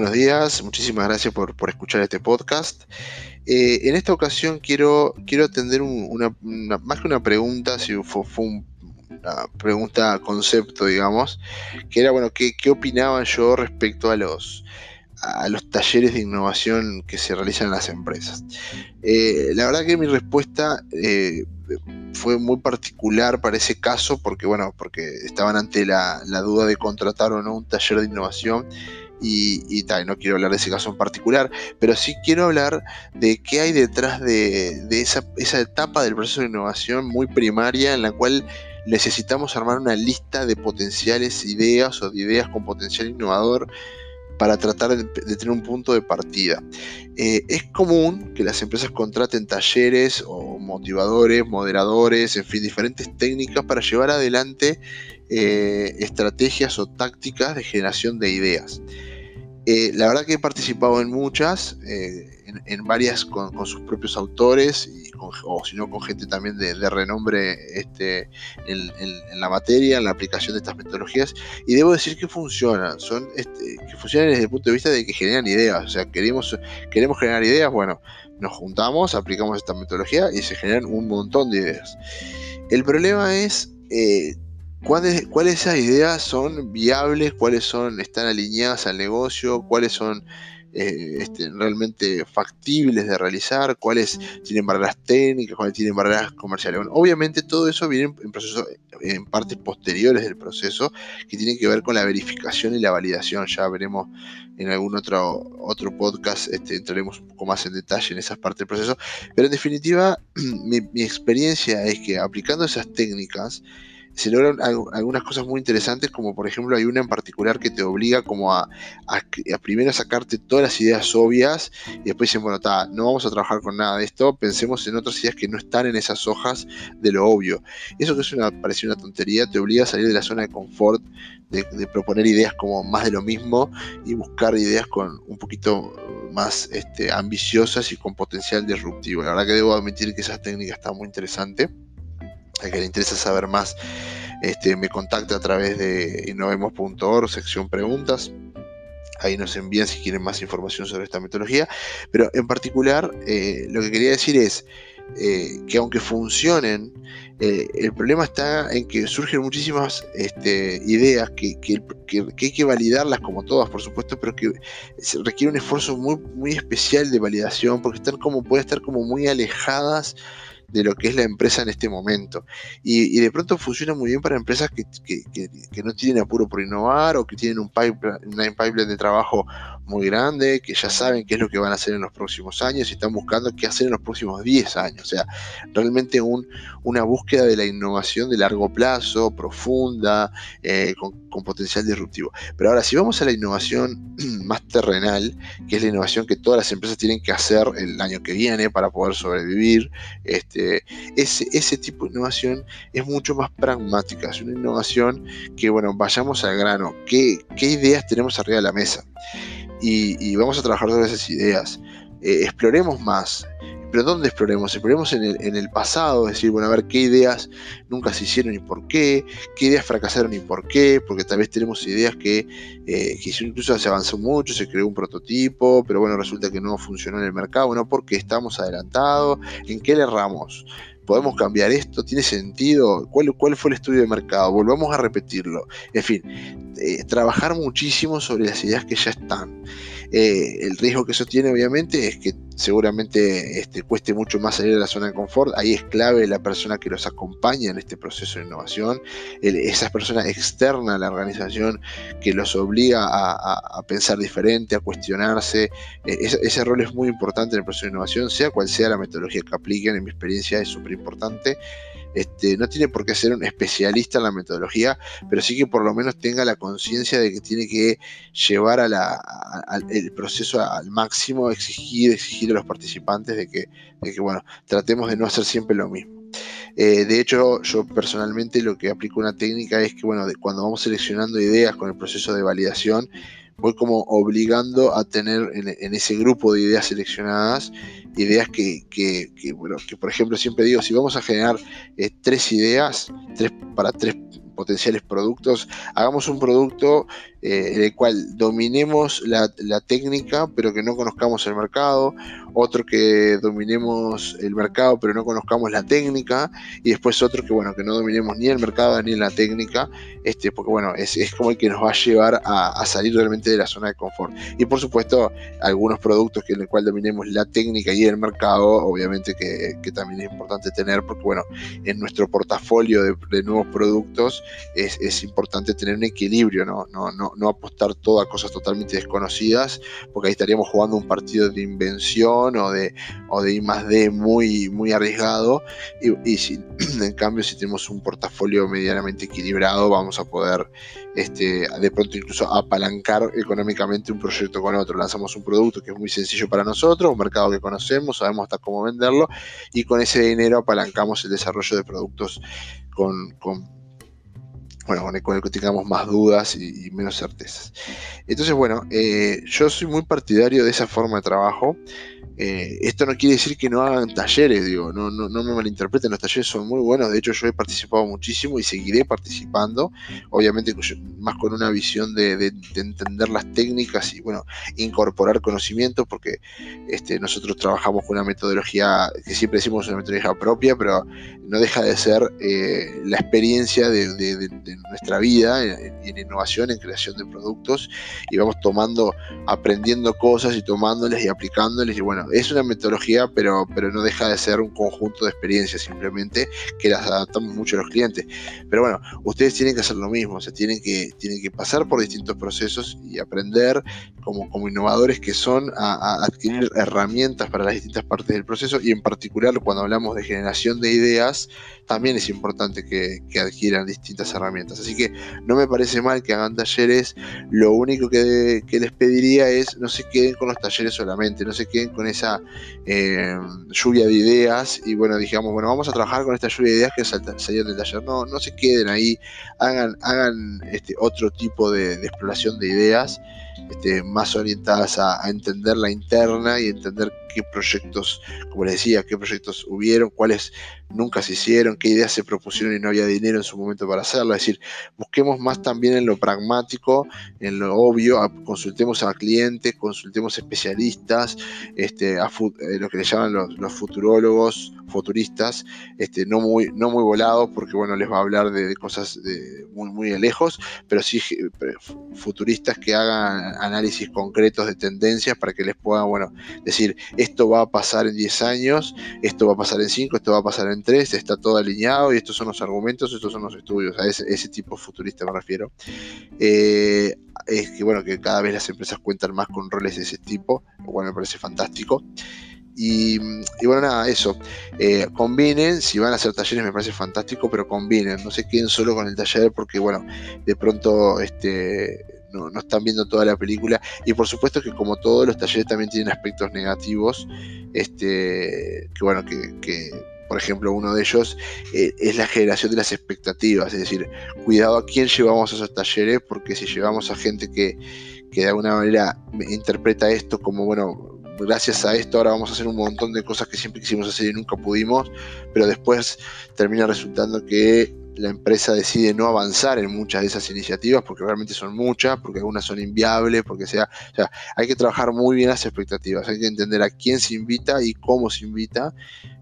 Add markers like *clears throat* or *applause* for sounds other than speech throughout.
Buenos días, muchísimas gracias por, escuchar este podcast. Eh, en esta ocasión quiero, quiero atender una, más que una pregunta, si fue, una pregunta concepto, digamos, que era, bueno, ¿qué, qué opinaba yo respecto a los, a los talleres de innovación que se realizan en las empresas. Eh, la verdad que mi respuesta eh, fue muy particular para ese caso porque, bueno, porque estaban ante la, duda de contratar o no un taller de innovación y, tal, no quiero hablar de ese caso en particular, pero sí quiero hablar de qué hay detrás de, esa, etapa del proceso de innovación muy primaria en la cual necesitamos armar una lista de potenciales ideas o de ideas con potencial innovador para tratar de, tener un punto de partida. Eh, es común que las empresas contraten talleres o motivadores, moderadores, en fin, diferentes técnicas para llevar adelante eh, estrategias o tácticas de generación de ideas. Eh, la verdad que he participado en muchas, en, varias con, sus propios autores, o si no con gente también de, renombre este, en, la materia, en la aplicación de estas metodologías, y debo decir que funcionan, son este, que funcionan desde el punto de vista de que generan ideas, o sea, queremos, queremos generar ideas, bueno, nos juntamos, aplicamos esta metodología y se generan un montón de ideas. El problema es... Eh, ¿Cuáles, ¿Cuáles esas ideas son viables? ¿Cuáles son, están alineadas al negocio? ¿Cuáles son eh, este, realmente factibles de realizar, cuáles tienen barreras técnicas, cuáles tienen barreras comerciales. obviamente todo eso viene en, proceso, en partes posteriores del proceso que tienen que ver con la verificación y la validación. Ya veremos en algún otro, otro podcast, este, entraremos un poco más en detalle en esas partes del proceso. Pero en definitiva, *clears throat* mi experiencia es que aplicando esas técnicas, se logran algunas cosas muy interesantes, como por ejemplo hay una en particular que te obliga como a, a, primero sacarte todas las ideas obvias y después dicen, bueno, no vamos a trabajar con nada de esto, pensemos en otras ideas que no están en esas hojas de lo obvio. Eso que es una, parece una tontería, te obliga a salir de la zona de confort, de, proponer ideas como más de lo mismo y buscar ideas con un poquito más este, ambiciosas y con potencial disruptivo. La verdad que debo admitir que esa técnica está muy interesante a que le interesa saber más, este, me contacta a través de innovemos.org, sección preguntas. Ahí nos envían si quieren más información sobre esta metodología. Pero en particular, eh, lo que quería decir es eh, que aunque funcionen, eh, el problema está en que surgen muchísimas este, ideas que, hay que validarlas como todas, por supuesto, pero que requiere un esfuerzo muy, muy especial de validación, porque están como, pueden estar como muy alejadas de lo que es la empresa en este momento. Y, de pronto funciona muy bien para empresas que, no tienen apuro por innovar o que tienen un pipeline, pipeline de trabajo muy grande, que ya saben qué es lo que van a hacer en los próximos años y están buscando qué hacer en los próximos 10 años. O sea, realmente un, una búsqueda de la innovación de largo plazo, profunda, eh, con, potencial disruptivo. Pero ahora, si vamos a la innovación *clears throat* más terrenal, que es la innovación que todas las empresas tienen que hacer el año que viene para poder sobrevivir, este, ese, ese tipo de innovación es mucho más pragmática, es una innovación que, bueno, vayamos al grano, ¿qué, qué ideas tenemos arriba de la mesa? y, vamos a trabajar todas esas ideas. Eh, exploremos más. Pero ¿dónde exploremos? Exploremos en el, en el, pasado, es decir, bueno, a ver qué ideas nunca se hicieron y por qué, qué ideas fracasaron y por qué, porque tal vez tenemos ideas que, eh, que incluso se avanzó mucho, se creó un prototipo, pero bueno, resulta que no funcionó en el mercado, bueno, porque estamos adelantados, ¿en qué le erramos? ¿Podemos cambiar esto? ¿Tiene sentido? ¿Cuál, ¿Cuál fue el estudio de mercado? Volvamos a repetirlo. En fin, eh, trabajar muchísimo sobre las ideas que ya están. Eh, el riesgo que eso tiene, obviamente, es que seguramente este, cueste mucho más salir de la zona de confort. Ahí es clave la persona que los acompaña en este proceso de innovación, esa persona externa a la organización que los obliga a, pensar diferente, a cuestionarse. Eh, ese, rol es muy importante en el proceso de innovación, sea cual sea la metodología que apliquen, en mi experiencia es súper importante. Este, no tiene por qué ser un especialista en la metodología, pero sí que por lo menos tenga la conciencia de que tiene que llevar el proceso al máximo, exigir, exigir a los participantes de que, bueno, tratemos de no hacer siempre lo mismo. Eh, de hecho, yo personalmente lo que aplico una técnica es que, bueno, cuando vamos seleccionando ideas con el proceso de validación, voy como obligando a tener en, ese grupo de ideas seleccionadas ideas que, bueno, que por ejemplo siempre digo, si vamos a generar eh, tres ideas, tres para tres potenciales productos, hagamos un producto eh, en el cual dominemos la, técnica pero que no conozcamos el mercado, otro que dominemos el mercado pero no conozcamos la técnica y después otro que bueno que no dominemos ni el mercado ni la técnica, este, porque bueno es, como el que nos va a llevar a, salir realmente de la zona de confort. Y por supuesto algunos productos que en el cual dominemos la técnica y el mercado, obviamente que, también es importante tener porque bueno en nuestro portafolio de, nuevos productos es, es, importante tener un equilibrio, ¿no? No, no no, apostar todo a cosas totalmente desconocidas, porque ahí estaríamos jugando un partido de invención o de, o de I más D muy, muy arriesgado. Y, si, *clears throat* en cambio, si tenemos un portafolio medianamente equilibrado, vamos a poder este, de pronto incluso apalancar económicamente un proyecto con otro. Lanzamos un producto que es muy sencillo para nosotros, un mercado que conocemos, sabemos hasta cómo venderlo, y con ese dinero apalancamos el desarrollo de productos con, con bueno, con el, que tengamos más dudas y, menos certezas. Entonces, bueno, eh, yo soy muy partidario de esa forma de trabajo. Eh, esto no quiere decir que no hagan talleres, digo, no, no, no, me malinterpreten, los talleres son muy buenos, de hecho yo he participado muchísimo y seguiré participando, obviamente más con una visión de, entender las técnicas y bueno, incorporar conocimiento, porque este, nosotros trabajamos con una metodología que siempre decimos una metodología propia, pero no deja de ser eh, la experiencia de, nuestra vida en, en, innovación, en creación de productos, y vamos tomando, aprendiendo cosas y tomándoles y aplicándoles, y bueno, es una metodología, pero, pero no deja de ser un conjunto de experiencias simplemente que las adaptamos mucho a los clientes. Pero bueno, ustedes tienen que hacer lo mismo, o sea, tienen que, tienen que pasar por distintos procesos y aprender como, como innovadores que son a, adquirir herramientas para las distintas partes del proceso y en particular cuando hablamos de generación de ideas, también es importante que, adquieran distintas herramientas. Así que no me parece mal que hagan talleres, lo único que, que les pediría es no se queden con los talleres solamente, no se queden con esa eh, lluvia de ideas y bueno, dijimos, bueno, vamos a trabajar con esta lluvia de ideas que salieron del taller. No, no se queden ahí, hagan, hagan este, otro tipo de, exploración de ideas. Este, más orientadas a, entender la interna y entender qué proyectos, como les decía, qué proyectos hubieron, cuáles nunca se hicieron, qué ideas se propusieron y no había dinero en su momento para hacerlo. Es decir, busquemos más también en lo pragmático, en lo obvio, consultemos a clientes, consultemos especialistas, este, a eh, lo que le llaman los, futurólogos, futuristas, este, no, muy, no muy volados, porque bueno, les va a hablar de, cosas de muy, muy lejos, pero sí futuristas que hagan análisis concretos de tendencias para que les puedan, bueno, decir, esto va a pasar en 10 años, esto va a pasar en 5, esto va a pasar en 3, está todo alineado y estos son los argumentos, estos son los estudios, a ese, tipo futurista me refiero. Eh, es que bueno, que cada vez las empresas cuentan más con roles de ese tipo, lo cual me parece fantástico. Y, bueno, nada, eso. Eh, combinen, si van a hacer talleres me parece fantástico, pero combinen, no se queden solo con el taller porque bueno, de pronto este, no, están viendo toda la película. Y por supuesto que como todos los talleres también tienen aspectos negativos, este, que bueno, que, por ejemplo, uno de ellos eh, es la generación de las expectativas, es decir, cuidado a quién llevamos a esos talleres, porque si llevamos a gente que, que de alguna manera interpreta esto como, bueno, gracias a esto ahora vamos a hacer un montón de cosas que siempre quisimos hacer y nunca pudimos, pero después termina resultando que la empresa decide no avanzar en muchas de esas iniciativas porque realmente son muchas, porque algunas son inviables, porque sea, o sea, hay que trabajar muy bien las expectativas, hay que entender a quién se invita y cómo se invita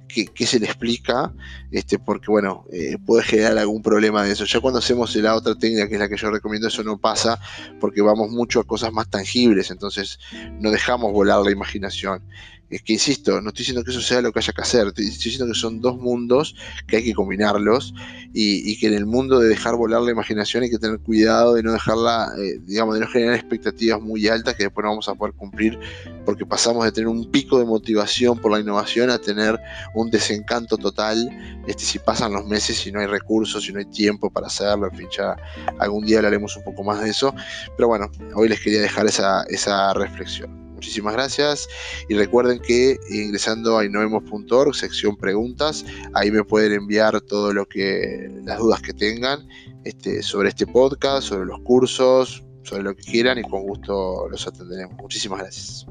qué, se le explica, este, porque bueno, eh, puede generar algún problema de eso. Ya cuando hacemos la otra técnica, que es la que yo recomiendo, eso no pasa, porque vamos mucho a cosas más tangibles, entonces no dejamos volar la imaginación. Es que insisto, no estoy diciendo que eso sea lo que haya que hacer, estoy diciendo que son dos mundos que hay que combinarlos y, que en el mundo de dejar volar la imaginación hay que tener cuidado de no dejarla, eh, digamos, de no generar expectativas muy altas que después no vamos a poder cumplir porque pasamos de tener un pico de motivación por la innovación a tener un desencanto total este, si pasan los meses y no hay recursos, si no hay tiempo para hacerlo, en fin, ya algún día hablaremos un poco más de eso, pero bueno, hoy les quería dejar esa, esa reflexión. Muchísimas gracias y recuerden que ingresando a innovemos.org, sección preguntas, ahí me pueden enviar todo lo que las dudas que tengan este, sobre este podcast, sobre los cursos, sobre lo que quieran y con gusto los atenderemos. Muchísimas gracias.